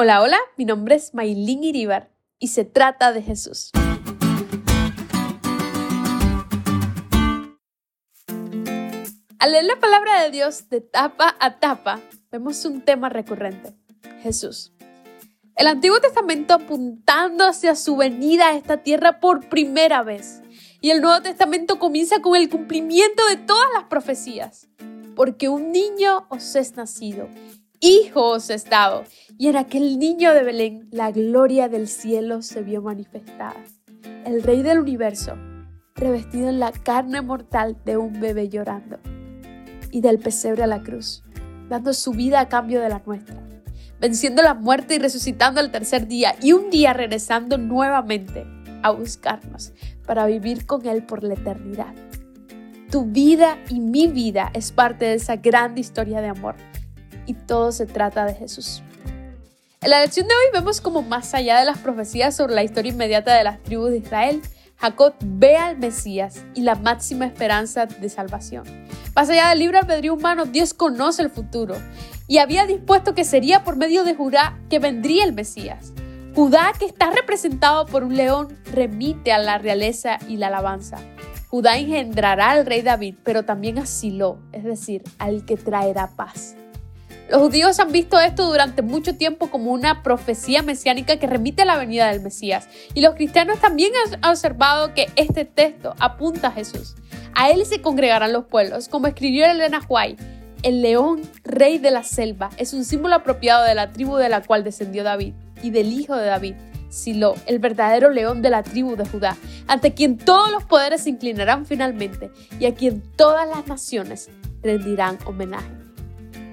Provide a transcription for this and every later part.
Hola, hola, mi nombre es Maylin Iribar y se trata de Jesús. Al leer la palabra de Dios de tapa a tapa, vemos un tema recurrente, Jesús. El Antiguo Testamento apuntando hacia su venida a esta tierra por primera vez. Y el Nuevo Testamento comienza con el cumplimiento de todas las profecías. Porque un niño os es nacido, hijo os es dado, y en aquel niño de Belén la gloria del cielo se vio manifestada. El Rey del universo, revestido en la carne mortal de un bebé llorando, y del pesebre a la cruz, dando su vida a cambio de la nuestra, venciendo la muerte y resucitando al tercer día, y un día regresando nuevamente a buscarnos para vivir con Él por la eternidad. Tu vida y mi vida es parte de esa grande historia de amor y todo se trata de Jesús. En la lección de hoy vemos como más allá de las profecías sobre la historia inmediata de las tribus de Israel, Jacob ve al Mesías y la máxima esperanza de salvación. Más allá del libre albedrío humano, Dios conoce el futuro y había dispuesto que sería por medio de Judá que vendría el Mesías. Judá, que está representado por un león, remite a la realeza y la alabanza. Judá engendrará al rey David, pero también a Silo, es decir, al que traerá paz. Los judíos han visto esto durante mucho tiempo como una profecía mesiánica que remite a la venida del Mesías. Y los cristianos también han observado que este texto apunta a Jesús. A él se congregarán los pueblos, como escribió Elena White. El león, rey de la selva, es un símbolo apropiado de la tribu de la cual descendió David y del hijo de David, Silo, el verdadero león de la tribu de Judá, ante quien todos los poderes se inclinarán finalmente y a quien todas las naciones rendirán homenaje.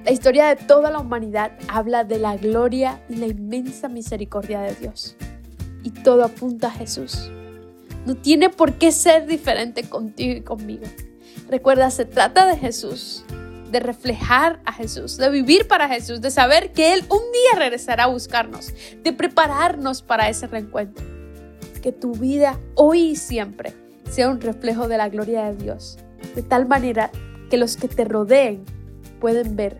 La historia de toda la humanidad habla de la gloria y la inmensa misericordia de Dios. Y todo apunta a Jesús. No tiene por qué ser diferente contigo y conmigo. Recuerda, se trata de Jesús, de reflejar a Jesús, de vivir para Jesús, de saber que Él un día regresará a buscarnos, de prepararnos para ese reencuentro. Que tu vida hoy y siempre sea un reflejo de la gloria de Dios, de tal manera que los que te rodeen pueden ver